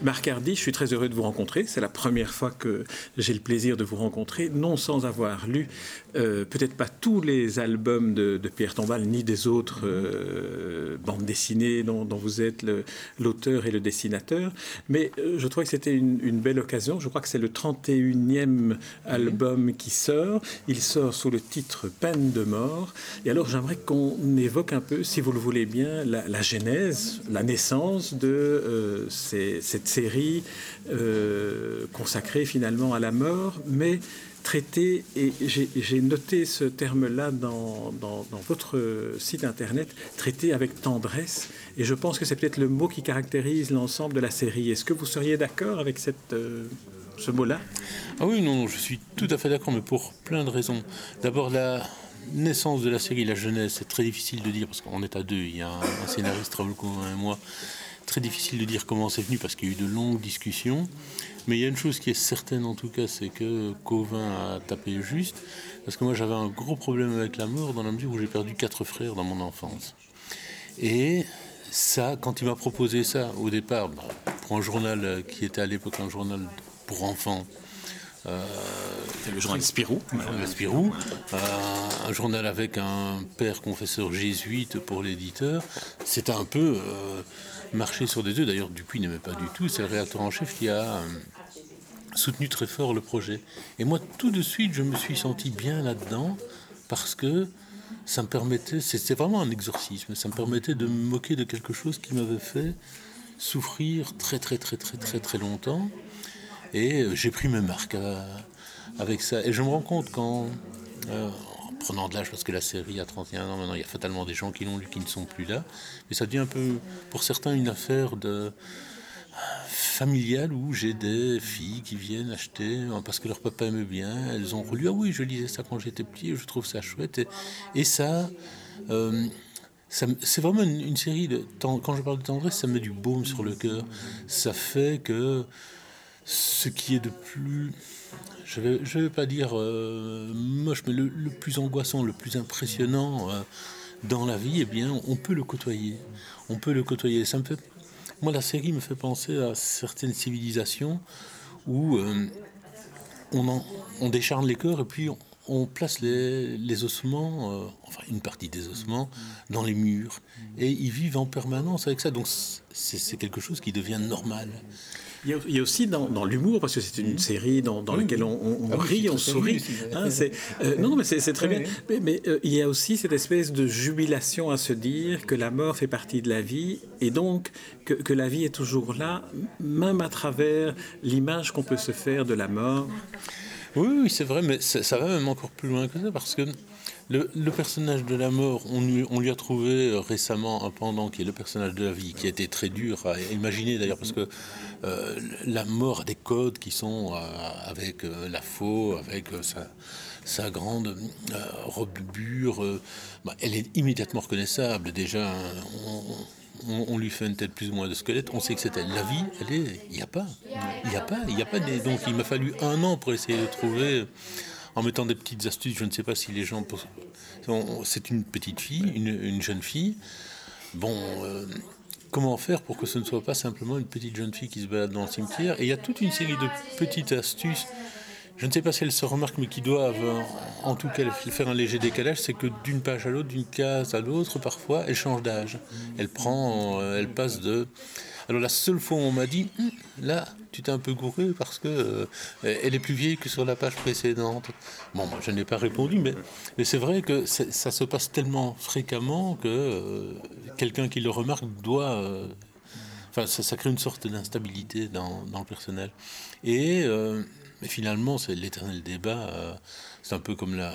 Marc Hardy, je suis très heureux de vous rencontrer. C'est la première fois que j'ai le plaisir de vous rencontrer, non sans avoir lu euh, peut-être pas tous les albums de, Pierre Tombal, ni des autres euh, bandes dessinées dont, vous êtes l'auteur et le dessinateur, mais euh, je trouvais que c'était une, belle occasion. Je crois que c'est le 31e album qui sort. Il sort sous le titre Peine de mort. Et alors j'aimerais qu'on évoque un peu, si vous le voulez bien, la, genèse, la naissance de cette série euh, consacrée finalement à la mort, mais traitée, et j'ai noté ce terme-là dans, votre site internet, traité avec tendresse, et je pense que c'est peut-être le mot qui caractérise l'ensemble de la série. Est-ce que vous seriez d'accord avec euh, ce mot-là? Ah oui, non, je suis tout à fait d'accord, mais pour plein de raisons. D'abord, la naissance de la série, la jeunesse, c'est très difficile de dire, parce qu'on est à deux, il y a un, scénariste, Raoul et moi, très difficile de dire comment c'est venu parce qu'il y a eu de longues discussions. Mais il y a une chose qui est certaine en tout cas, c'est que Covin a tapé juste. Parce que moi j'avais un gros problème avec la mort dans la mesure où j'ai perdu quatre frères dans mon enfance. Et ça, quand il m'a proposé ça au départ, bah, pour un journal qui était à l'époque un journal pour enfants, euh, le journal Spirou. Spirou, euh, un journal avec un père confesseur jésuite pour l'éditeur. C'était un peu euh, marcher sur des œufs. D'ailleurs, Dupuis n'aimait pas du tout. C'est le réacteur en chef qui a soutenu très fort le projet. Et moi, tout de suite, je me suis senti bien là-dedans parce que ça me permettait, c'était vraiment un exorcisme, ça me permettait de me moquer de quelque chose qui m'avait fait souffrir très très très très très très longtemps et euh, j'ai pris mes marques euh, avec ça. Et je me rends compte qu'en euh, prenant de l'âge, parce que la série a 31 ans maintenant, il y a fatalement des gens qui l'ont lu qui ne sont plus là, mais ça devient un peu, pour certains, une affaire de familiale où j'ai des filles qui viennent acheter parce que leur papa aimait bien, elles ont relu, ah oui, je lisais ça quand j'étais petit, je trouve ça chouette. Et, ça, c'est vraiment une, une, série de... Quand je parle de tendresse, ça met du baume sur le cœur. Ça fait que ce qui est de plus, je ne vais, pas dire euh, moche, mais le, plus angoissant, le plus impressionnant euh, dans la vie, eh bien, on peut le côtoyer. On peut le côtoyer. Moi, la série me fait penser à certaines civilisations où euh, on, on décharne les cœurs et puis on, place les ossements, enfin une partie des ossements, dans les murs. Et ils vivent en permanence avec ça. Donc c'est quelque chose qui devient normal. Il y, a, aussi dans, l'humour, parce que c'est une série dans, laquelle on, ah rit, on sourit. Hein, euh, non, non, mais c'est très bien. Mais, euh, il y a aussi cette espèce de jubilation à se dire que la mort fait partie de la vie et donc que, que la vie est toujours là, même à travers l'image qu'on peut se faire de la mort. Oui, oui c'est vrai, mais ça va même encore plus loin que ça, parce que le, personnage de la mort, on lui, a trouvé euh, récemment un pendant qui est le personnage de la vie, qui a été très dur à imaginer d'ailleurs, parce que euh, la mort a des codes qui sont euh, avec la faux, avec sa, grande robe bure. Bah, elle est immédiatement reconnaissable. Déjà, on, lui fait une tête plus ou moins de squelette. On sait que c'était la vie. Elle est, il n'y a pas, il n'y a pas, il n'y a pas. donc il m'a fallu un an pour essayer de trouver en mettant des petites astuces. Je ne sais pas si les gens. C'est une petite fille, une, jeune fille. Bon, euh, comment faire pour que ce ne soit pas simplement une petite jeune fille qui se balade dans le cimetière? Et il y a toute une série de petites astuces. Je ne sais pas si elles se remarquent, mais qui doivent, en tout cas, faire un léger décalage. C'est que d'une page à l'autre, d'une case à l'autre, parfois, elle change d'âge. Elle prend, euh, elle passe de alors la seule fois où on m'a dit, hum, là, tu t'es un peu gouré parce que euh, elle est plus vieille que sur la page précédente. Bon, moi, je n'ai pas répondu, mais, c'est vrai que ça se passe tellement fréquemment que euh, quelqu'un qui le remarque doit... Enfin, ça, crée une sorte d'instabilité dans, le personnel. Et mais finalement, c'est l'éternel débat. c'est un peu comme la,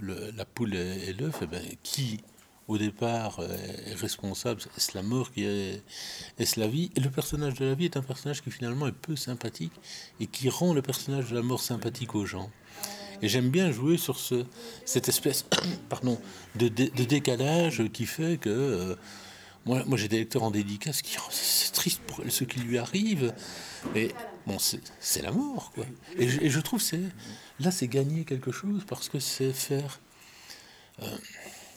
la poule et, l'œuf. Eh ben, qui au départ euh, est responsable, est-ce la mort qui est, est-ce la vie? Et le personnage de la vie est un personnage qui finalement est peu sympathique et qui rend le personnage de la mort sympathique aux gens. Et j'aime bien jouer sur ce, cette espèce pardon, de, décalage qui fait que euh, moi, moi j'ai des lecteurs en dédicace qui oh, c'est triste pour ce qui lui arrive, mais bon c'est la mort quoi. Et je, et je trouve c'est là c'est gagner quelque chose parce que c'est faire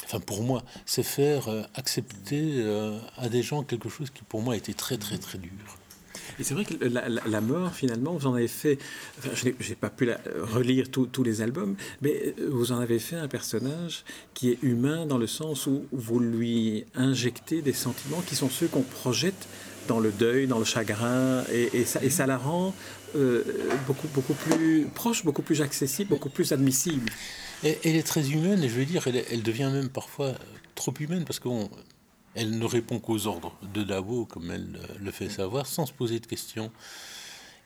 enfin pour moi, c'est faire accepter à des gens quelque chose qui pour moi était très très très dur. Et c'est vrai que la, mort, finalement, vous en avez fait. je n'ai pas pu relire tous les albums, mais vous en avez fait un personnage qui est humain dans le sens où vous lui injectez des sentiments qui sont ceux qu'on projette dans le deuil, dans le chagrin, et, ça, la rend euh, beaucoup, beaucoup plus proche, beaucoup plus accessible, beaucoup plus admissible. Et, elle est très humaine, et je veux dire, elle, elle devient même parfois trop humaine, parce qu'on elle ne répond qu'aux ordres de Davo, comme elle le fait savoir, sans se poser de questions.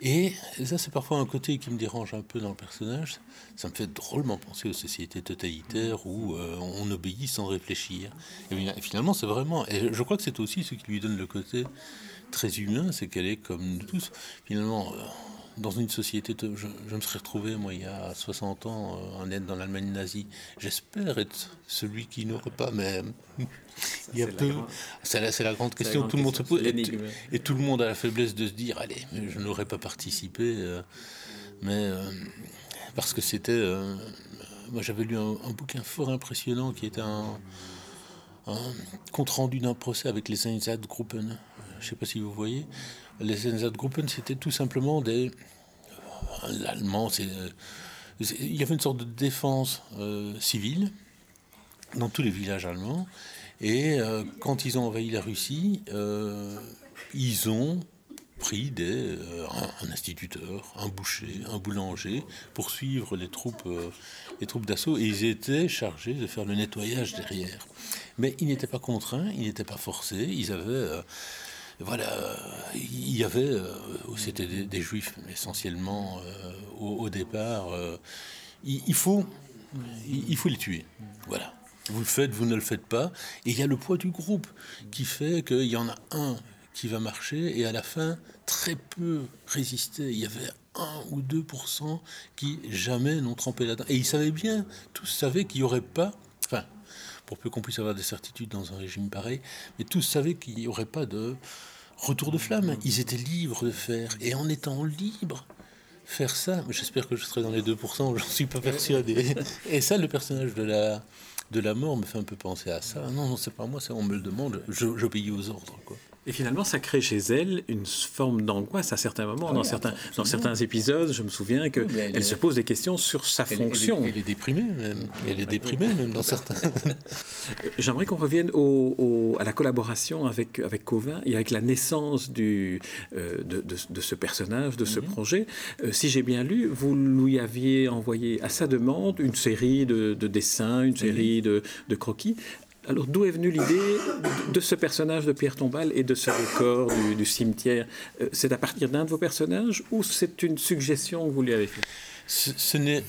Et ça, c'est parfois un côté qui me dérange un peu dans le personnage. Ça me fait drôlement penser aux sociétés totalitaires où euh, on obéit sans réfléchir. Et finalement, c'est vraiment. Et je crois que c'est aussi ce qui lui donne le côté très humain, c'est qu'elle est comme nous tous. Finalement, euh, dans une société, je, me serais retrouvé, moi, il y a 60 ans, euh, en aide dans l'Allemagne nazie. J'espère être celui qui n'aurait pas, mais il y a peu. C'est la, la, grande question. tout le monde se pose. Et, tout le monde a la faiblesse de se dire allez, je n'aurais pas participé. Euh, mais parce que c'était. moi, j'avais lu un, bouquin fort impressionnant qui était un, compte rendu d'un procès avec les Einsatzgruppen je ne sais pas si vous voyez, les Einsatzgruppen, c'était tout simplement des. Euh, L'allemand, c'est. Euh, il y avait une sorte de défense euh, civile dans tous les villages allemands. Et quand ils ont envahi la Russie, ils ont pris un, instituteur, un boucher, un boulanger pour suivre les troupes, les troupes d'assaut et ils étaient chargés de faire le nettoyage derrière. Mais ils n'étaient pas contraints, ils n'étaient pas forcés, ils avaient voilà, il y avait, euh, c'était des, juifs essentiellement euh, au, départ, euh, il, faut, il, faut les tuer. Voilà. Vous le faites, vous ne le faites pas. Et il y a le poids du groupe qui fait qu'il y en a un qui va marcher et à la fin, très peu résistaient. Il y avait un ou 2% qui jamais n'ont trempé là-dedans. Et ils savaient bien, tous savaient qu'il n'y aurait pas, pour peu qu'on puisse avoir des certitudes dans un régime pareil, mais tous savaient qu'il n'y aurait pas de retour de flamme. Ils étaient libres de faire. Et en étant libres, faire ça, j'espère que je serai dans les 2%, j'en suis pas persuadé. Et ça, le personnage de la, de la mort me fait un peu penser à ça. Non, non, c'est pas moi, ça, on me le demande, j'obéis aux ordres. Quoi. Et finalement, ça crée chez elle une forme d'angoisse à certains moments. Ah dans, certains, dans certains épisodes, je me souviens qu'elle elle se pose des questions sur sa fonction. Elle, est déprimée, même. Elle est déprimée, même, dans certains. J'aimerais qu'on revienne au, à la collaboration avec, avec Covin et avec la naissance du, euh, de, de, ce personnage, de ce mhm. projet. Euh, si j'ai bien lu, vous lui aviez envoyé à sa demande une série de, dessins, une série de, croquis. Alors, d'où est venue l'idée de ce personnage de Pierre Tombal et de ce décor du, cimetière? Euh, C'est à partir d'un de vos personnages ou c'est une suggestion que vous lui avez faite? Ce, n'est,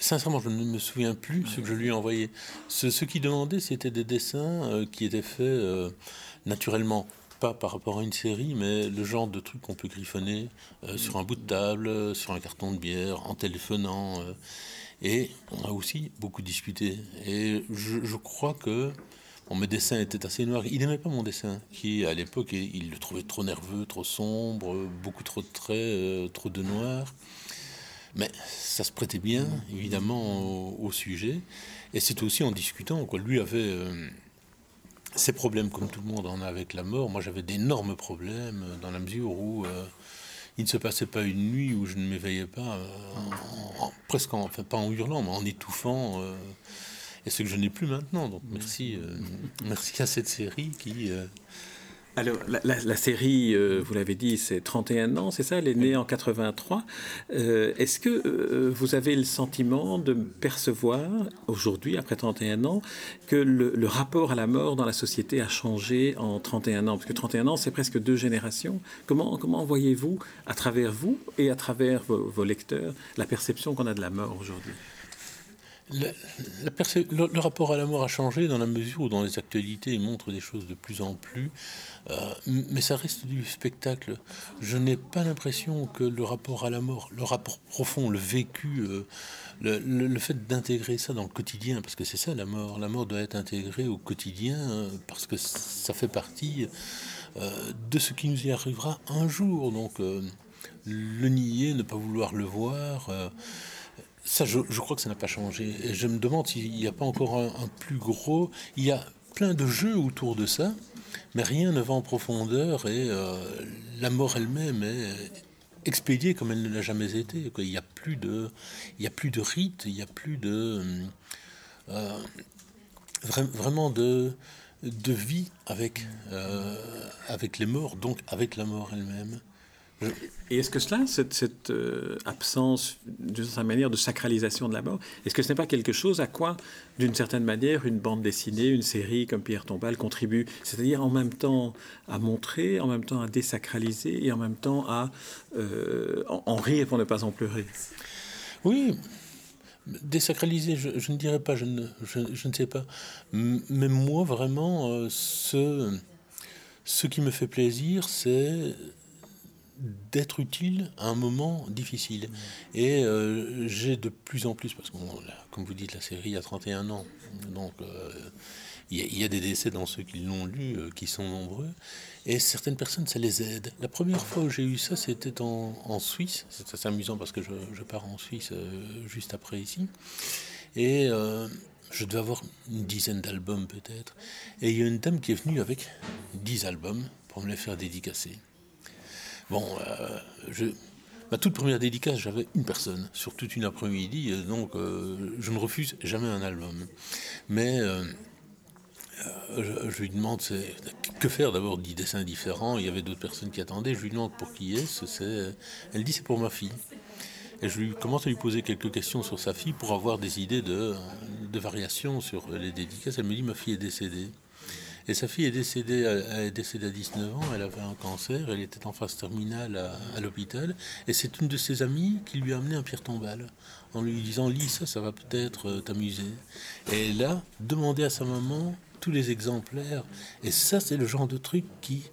Sincèrement, je ne me souviens plus ce que je lui ai envoyé. Ce, ce qu'il demandait, c'était des dessins euh, qui étaient faits euh, naturellement pas par rapport à une série, mais le genre de truc qu'on peut griffonner sur un bout de table, sur un carton de bière, en téléphonant. Et on a aussi beaucoup discuté. Et je, crois que bon, mes dessins étaient assez noirs. Il n'aimait pas mon dessin, qui à l'époque, il le trouvait trop nerveux, trop sombre, beaucoup trop de traits, euh, trop de noir. Mais ça se prêtait bien, évidemment, au, sujet. Et c'était aussi en discutant. Quoi. Lui avait euh, ses problèmes, comme tout le monde en a avec la mort. Moi, j'avais d'énormes problèmes, dans la mesure où... Euh, il ne se passait pas une nuit où je ne m'éveillais pas, euh, presque en, enfin pas en hurlant, mais en étouffant. Euh, et ce que je n'ai plus maintenant. Donc merci, euh, merci à cette série qui alors, la, série, euh, vous l'avez dit, c'est 31 ans, c'est ça Elle est née en 83. Euh, est-ce que euh, vous avez le sentiment de percevoir, aujourd'hui, après 31 ans, que le, rapport à la mort dans la société a changé en 31 ans? Parce que 31 ans, c'est presque deux générations. Comment, comment voyez-vous, à travers vous et à travers vos lecteurs, la perception qu'on a de la mort aujourd'hui? Le, rapport à la mort a changé dans la mesure où dans les actualités il montre des choses de plus en plus, euh, mais ça reste du spectacle. Je n'ai pas l'impression que le rapport à la mort, le rapport profond, le vécu, euh, le, fait d'intégrer ça dans le quotidien, parce que c'est ça la mort, la mort doit être intégrée au quotidien euh, parce que ça fait partie de ce qui nous y arrivera un jour. Donc le nier, ne pas vouloir le voir ça, je, crois que ça n'a pas changé. Et je me demande s'il n'y a pas encore un, plus gros. Il y a plein de jeux autour de ça, mais rien ne va en profondeur et euh, la mort elle-même est expédiée comme elle ne l'a jamais été. Il n'y a plus de, il a plus de rites, il n'y a plus de euh, vraiment de de vie avec euh, avec les morts, donc avec la mort elle-même. Et est-ce que cela, cette, euh, absence, d'une certaine manière, de sacralisation de la mort, est-ce que ce n'est pas quelque chose à quoi, d'une certaine manière, une bande dessinée, une série comme Pierre Tombal contribue? C'est-à-dire en même temps à montrer, en même temps à désacraliser et en même temps à euh, en, rire pour ne pas en pleurer? Oui, désacraliser, je, ne dirais pas, je ne, je, ne sais pas. Mais moi, vraiment, euh, ce, ce qui me fait plaisir, c'est d'être utile à un moment difficile. Et euh, j'ai de plus en plus, parce que, comme vous dites, la série a 31 ans, donc euh, il y, a des décès dans ceux qui l'ont lu, euh, qui sont nombreux, et certaines personnes, ça les aide. La première fois où j'ai eu ça, c'était en, Suisse. C'est assez amusant parce que je, pars en Suisse juste après ici. Et je devais avoir une dizaine d'albums peut-être. Et il y a une dame qui est venue avec 10 albums pour me les faire dédicacer. Bon, euh, je, ma toute première dédicace, j'avais une personne sur toute une après-midi, euh, donc euh, je ne refuse jamais un album. Mais je, lui demande que faire d'abord dix dessins différents? Il y avait d'autres personnes qui attendaient. Je lui demande pour qui est-ce. elle dit c'est pour ma fille. Et je lui commence à lui poser quelques questions sur sa fille pour avoir des idées de, de variations sur les dédicaces. Elle me dit ma fille est décédée. Et sa fille est décédée, est décédée à 19 ans, elle avait un cancer, elle était en phase terminale à, l'hôpital. Et c'est une de ses amies qui lui a amené un pierre tombal, en lui disant Lis ça, ça va peut-être euh, t'amuser. Et elle a demandé à sa maman tous les exemplaires. Et ça, c'est le genre de truc qui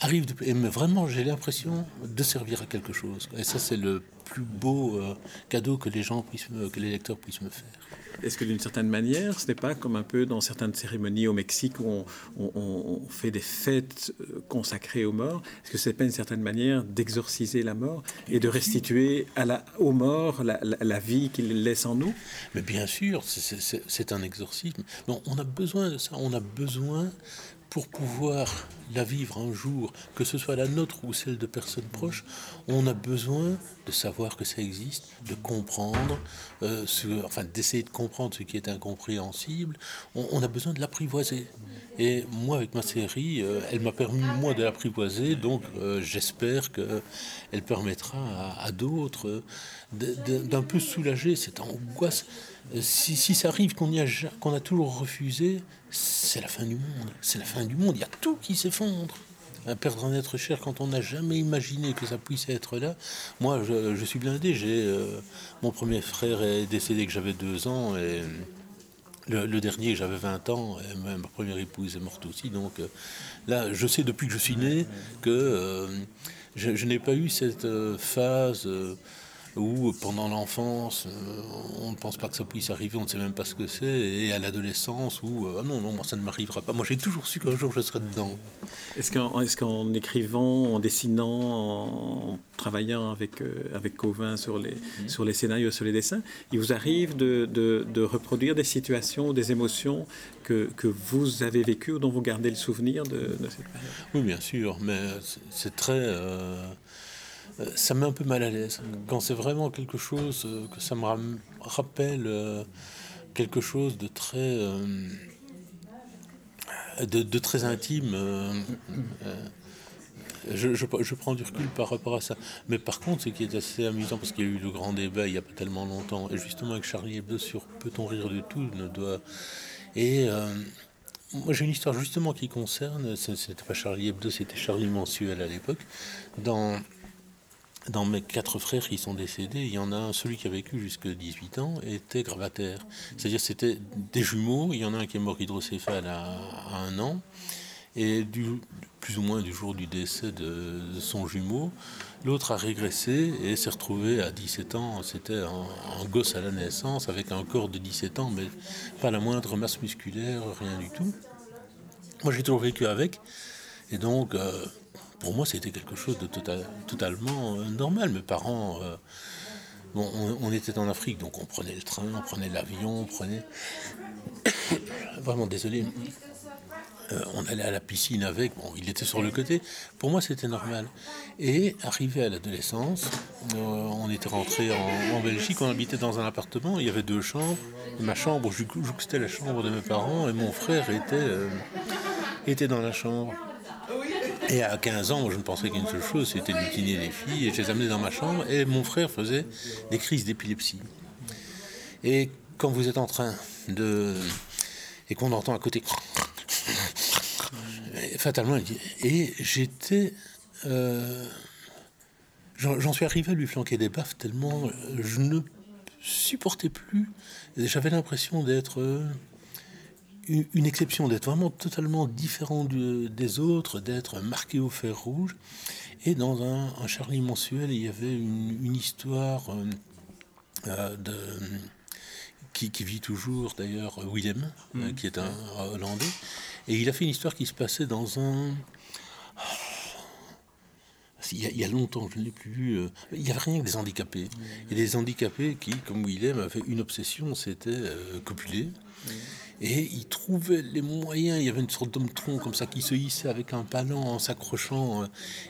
arrive de... Et vraiment, j'ai l'impression de servir à quelque chose. Et ça, c'est le plus beau euh, cadeau que les gens puissent, que les lecteurs puissent me faire. Est-ce que d'une certaine manière, ce n'est pas comme un peu dans certaines cérémonies au Mexique où on, fait des fêtes euh, consacrées aux morts Est-ce que ce n'est pas une certaine manière d'exorciser la mort et de restituer aux morts la, vie qu'il laisse en nous? Mais bien sûr, c'est un exorcisme. On a besoin de ça. On a besoin pour pouvoir la vivre un jour, que ce soit la nôtre ou celle de personnes proches, on a besoin de savoir que ça existe, de comprendre, euh, enfin d'essayer de comprendre ce qui est incompréhensible. On, a besoin de l'apprivoiser. Et moi, avec ma série, euh, elle m'a permis moi de l'apprivoiser, donc euh, j'espère que elle permettra à, d'autres d'un peu soulager cette angoisse. Si, si ça arrive qu'on a, qu'on a toujours refusé, c'est la fin du monde. C'est la fin du monde. Il y a tout qui s'effondre. Perdre un être cher quand on n'a jamais imaginé que ça puisse être là. Moi, je, suis blindé. Euh, mon premier frère est décédé que j'avais deux ans et le, dernier j'avais 20 ans. Et ma première épouse est morte aussi. Donc euh, là, je sais depuis que je suis né que euh, je n'ai pas eu cette phase où pendant l'enfance, euh, on ne pense pas que ça puisse arriver, on ne sait même pas ce que c'est, et à l'adolescence où euh, ah non, non, moi ça ne m'arrivera pas. Moi j'ai toujours su qu'un jour je serais dedans. Est-ce qu'en est écrivant, en dessinant, en travaillant avec, euh, avec Covin sur les, mm-hmm. sur les scénarios, sur les dessins, il vous arrive de, de, reproduire des situations, des émotions que, que, vous avez vécues ou dont vous gardez le souvenir de, cette période? Oui, bien sûr, mais c'est très. Euh, ça met un peu mal à l'aise. Quand c'est vraiment quelque chose euh, que ça me rappelle euh, quelque chose de très, de, très intime. Je, je, prends du recul par rapport à ça. Mais par contre, ce qui est assez amusant, parce qu'il y a eu le grand débat il n'y a pas tellement longtemps, et justement avec Charlie Hebdo sur Peut-on rire de tout ne doit... Et moi j'ai une histoire justement qui concerne, ce n'était pas Charlie Hebdo, c'était Charlie Mensuel à l'époque, dans dans mes quatre frères qui sont décédés, il y en a un, celui qui a vécu jusqu'à 18 ans, était gravataire. C'est-à-dire c'était des jumeaux, il y en a un qui est mort hydrocéphale à, un an, et du, plus ou moins du jour du décès de, son jumeau, l'autre a régressé et s'est retrouvé à 17 ans, c'était un, gosse à la naissance, avec un corps de 17 ans, mais pas la moindre masse musculaire, rien du tout. Moi j'ai toujours vécu avec, et donc... Euh, pour moi, c'était quelque chose de totalement euh, normal. Mes parents, euh, Bon, on, était en Afrique, donc on prenait le train, on prenait l'avion, on prenait. Vraiment désolé. Euh, on allait à la piscine avec, bon, il était sur le côté. Pour moi, c'était normal. Et arrivé à l'adolescence, on était rentré en, Belgique, on habitait dans un appartement, il y avait deux chambres. Ma chambre, c'était la chambre de mes parents, et mon frère était, était dans la chambre. Et à 15 ans, je ne pensais qu'une seule chose, c'était d'utiliser les filles. Et je les amenais dans ma chambre et mon frère faisait des crises d'épilepsie. Et quand vous êtes en train de. et qu'on entend à côté. fatalement, il dit. Et j'étais. Euh, j'en suis arrivé à lui flanquer des baffes tellement je ne supportais plus. J'avais l'impression d'être une exception, d'être vraiment totalement différent des autres, d'être marqué au fer rouge. Et dans un, Charlie mensuel, il y avait une, histoire euh, euh, de, qui, vit toujours, d'ailleurs, Willem, euh, mm. qui est un Hollandais. Et il a fait une histoire qui se passait dans un... Il y, a, longtemps, je ne l'ai plus vu. il n'y avait rien que des handicapés. Il y a des handicapés qui, comme Willem, avaient une obsession, c'était copuler. Et il trouvait les moyens. Il y avait une sorte d'homme-tronc comme ça qui se hissait avec un palan en s'accrochant. Euh,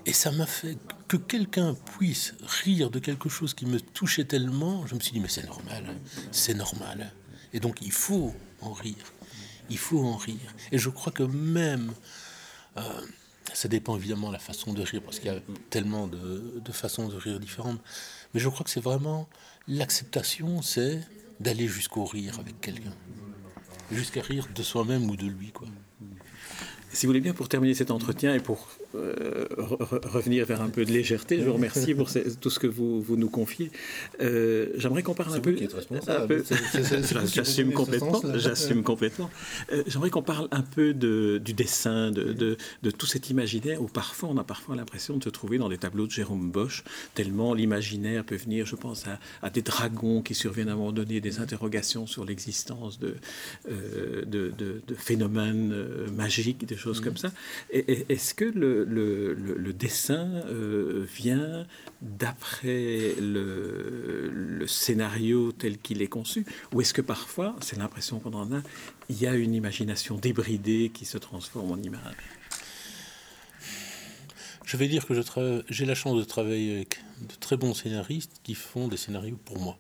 et ça m'a fait que quelqu'un puisse rire de quelque chose qui me touchait tellement. Je me suis dit, mais c'est normal, c'est normal. Et donc il faut en rire. Il faut en rire. Et je crois que même. Euh, ça dépend évidemment de la façon de rire, parce qu'il y a tellement de façons de rire différentes. Mais je crois que c'est vraiment l'acceptation, c'est d'aller jusqu'au rire avec quelqu'un jusqu'à rire de soi-même ou de lui. Quoi. Si vous voulez bien, pour terminer cet entretien et pour euh, revenir vers un peu de légèreté. Je vous remercie pour tout ce que vous, vous nous confiez. Euh, j'aimerais qu'on parle un peu. J'assume complètement. J'assume complètement. Euh, j'aimerais qu'on parle un peu de, du dessin, de, de, de, tout cet imaginaire où parfois on a parfois l'impression de se trouver dans des tableaux de Jérôme Bosch, tellement l'imaginaire peut venir, je pense, à, à, des dragons qui surviennent à un moment donné, des interrogations sur l'existence de, de, phénomènes magiques, des choses mm. comme ça. Est-ce que le le, dessin euh, vient d'après le, scénario tel qu'il est conçu Ou est-ce que parfois, c'est l'impression qu'on en a, il y a une imagination débridée qui se transforme en image? Je vais dire que j'ai la chance de travailler avec de très bons scénaristes qui font des scénarios pour moi.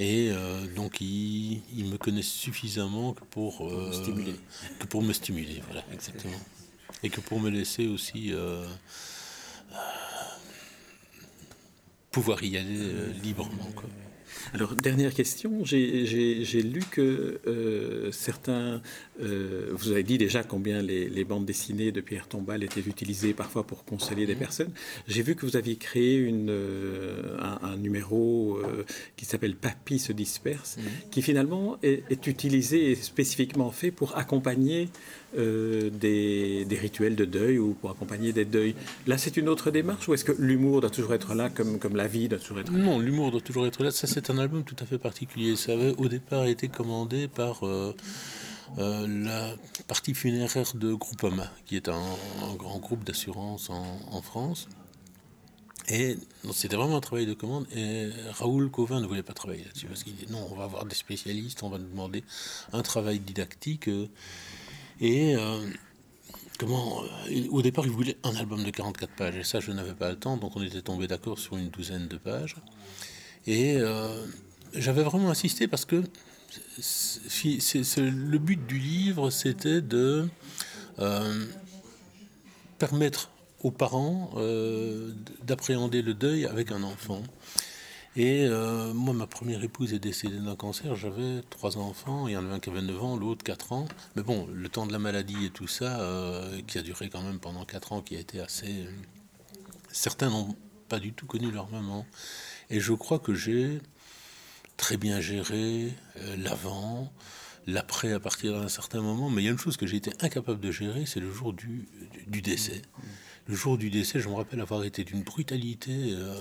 Et euh, donc, ils, me connaissent suffisamment que pour, euh, stimuler. que pour me stimuler. Voilà, exactement. Et que pour me laisser aussi euh, pouvoir y aller librement. Quoi. Alors, dernière question, j'ai lu que euh, certains, euh, vous avez dit déjà combien les, bandes dessinées de Pierre Tombal étaient utilisées parfois pour consoler des personnes. J'ai vu que vous aviez créé une, euh, un, numéro qui s'appelle Papy se disperse, qui finalement est, est, utilisé et spécifiquement fait pour accompagner des, des, rituels de deuil ou pour accompagner des deuils. Là, c'est une autre démarche ou est-ce que l'humour doit toujours être là comme, comme la vie doit toujours être là? Non, l'humour doit toujours être là. Ça, c'est un album tout à fait particulier. Ça avait au départ été commandé par euh, euh, la partie funéraire de Groupama, qui est un, grand groupe d'assurance en, France. Et c'était vraiment un travail de commande. Et Raoul Covin ne voulait pas travailler là-dessus parce qu'il dit non, on va avoir des spécialistes, on va nous demander un travail didactique. Euh, et comment Au départ, il voulait un album de 44 pages. Et ça, je n'avais pas le temps, donc on était tombé d'accord sur une douzaine de pages. Et euh, j'avais vraiment insisté parce que le but du livre, c'était de euh, permettre aux parents euh, d'appréhender le deuil avec un enfant. Et moi, ma première épouse est décédée d'un cancer. J'avais trois enfants. Il y en avait un qui avait 9 ans, l'autre 4 ans. Mais bon, le temps de la maladie et tout ça, qui a duré quand même pendant 4 ans, qui a été assez... Certains n'ont pas du tout connu leur maman. Et je crois que j'ai très bien géré euh, l'avant, l'après à partir d'un certain moment. Mais il y a une chose que j'ai été incapable de gérer, c'est le jour du, du, décès. Le jour du décès, je me rappelle avoir été d'une brutalité euh,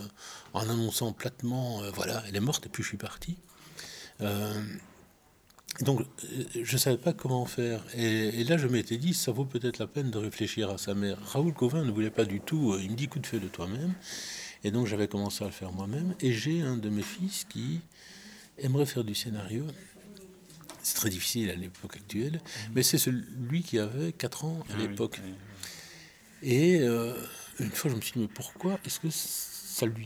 en annonçant platement, euh, voilà, elle est morte et puis je suis parti. donc, je ne savais pas comment faire. Et, et là, je m'étais dit, ça vaut peut-être la peine de réfléchir à ça. Mais Raoul Covin ne voulait pas du tout. Il me dit, coup de feu de toi-même. Et donc j'avais commencé à le faire moi-même. Et j'ai un de mes fils qui aimerait faire du scénario. C'est très difficile à l'époque actuelle, mmh. mais c'est celui qui avait 4 ans à ah l'époque. Et euh, une fois, je me suis dit, mais pourquoi est-ce que ça lui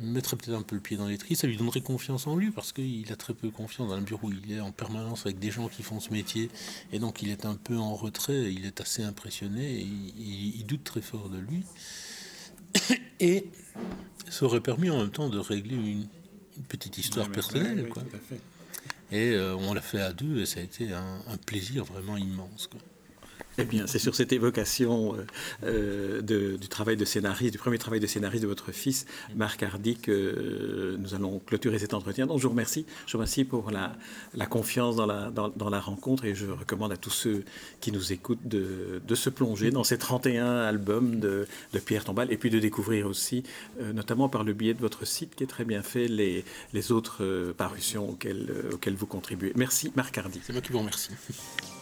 mettrait peut-être un peu le pied dans l'étrier, ça lui donnerait confiance en lui, parce qu'il a très peu confiance dans le bureau où il est en permanence avec des gens qui font ce métier, et donc il est un peu en retrait, il est assez impressionné, et il, doute très fort de lui. Et ça aurait permis en même temps de régler une, petite histoire personnelle. quoi. Et euh, on l'a fait à deux, et ça a été un, un plaisir vraiment immense. Quoi. Eh bien, c'est sur cette évocation euh, euh, du travail de scénariste, du premier travail de scénariste de votre fils, Marc Hardy, que euh, nous allons clôturer cet entretien. Donc, je vous remercie. Je vous remercie pour la, confiance dans la, rencontre et je recommande à tous ceux qui nous écoutent de, se plonger dans ces 31 albums de, Pierre Tombal et puis de découvrir aussi, notamment par le biais de votre site qui est très bien fait, les, les autres parutions auxquelles, auxquelles vous contribuez. Merci, Marc Hardy. C'est moi qui vous remercie.